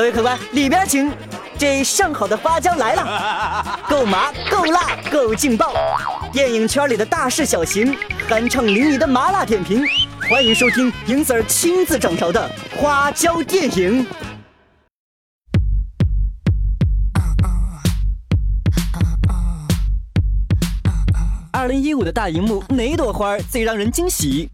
各位客官，里边请。这上好的花椒来了，够麻，够辣，够劲爆！电影圈里的大事小情，酣畅淋漓的麻辣点评，欢迎收听银 Sir 亲自掌勺的花椒电影。二零一五的大荧幕，哪朵花最让人惊喜？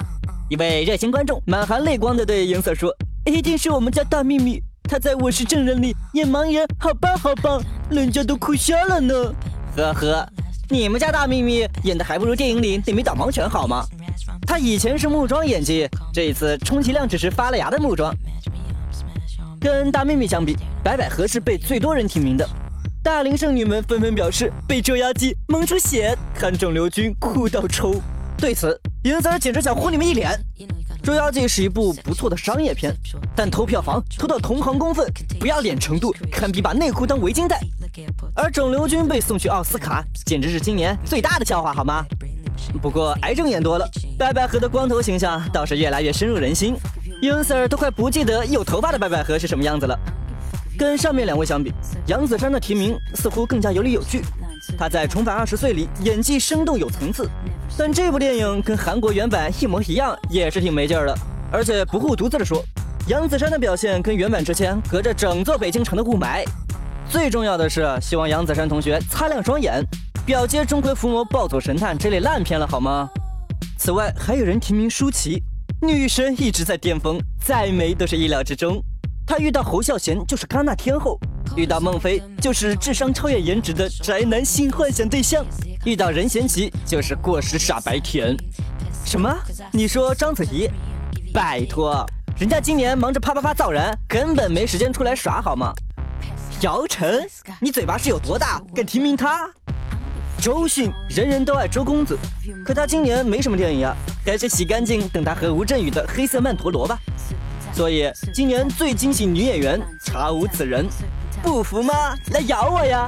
一位热心观众满含泪光的对银 Sir 说：“一定是我们家大秘密。”他在我是证人里演盲人，好棒好棒，人家都哭瞎了呢。呵呵，你们家大秘密演的还不如电影里那枚导盲犬好吗？他以前是木桩演技，这一次充其量只是发了芽的木桩。跟大秘密相比，白百合是被最多人提名的。大龄剩女们纷纷表示被捉妖记蒙出血，看肿瘤君哭到抽。对此，银子简直想呼你们一脸。《捉妖记》是一部不错的商业片，但偷票房偷到同行公愤，不要脸程度堪比把内裤当围巾戴。而肿瘤君被送去奥斯卡，简直是今年最大的笑话，好吗？不过癌症演多了，白百合的光头形象倒是越来越深入人心。英 Sir 都快不记得有头发的白百合是什么样子了。跟上面两位相比，杨子姗的提名似乎更加有理有据。她在《重返二十岁》里演技生动有层次。但这部电影跟韩国原版一模一样，也是挺没劲儿的。而且不护犊子的说，杨子姗的表现跟原版之间隔着整座北京城的雾霾。最重要的是，希望杨子姗同学擦亮双眼，表接《钟馗伏魔暴走神探》这类烂片了好吗？此外，还有人提名舒淇，女神一直在巅峰，再美都是意料之中。她遇到侯孝贤就是戛纳天后，遇到孟非就是智商超越颜值的宅男性幻想对象。遇到任贤齐就是过时傻白甜，什么？你说章子怡？拜托，人家今年忙着啪啪啪造人，根本没时间出来耍好吗？姚晨，你嘴巴是有多大，敢提名他？周迅，人人都爱周公子，可他今年没什么电影啊，还是洗干净等他和吴镇宇的《黑色曼陀罗》吧。所以今年最惊喜女演员查无此人，不服吗？来咬我呀！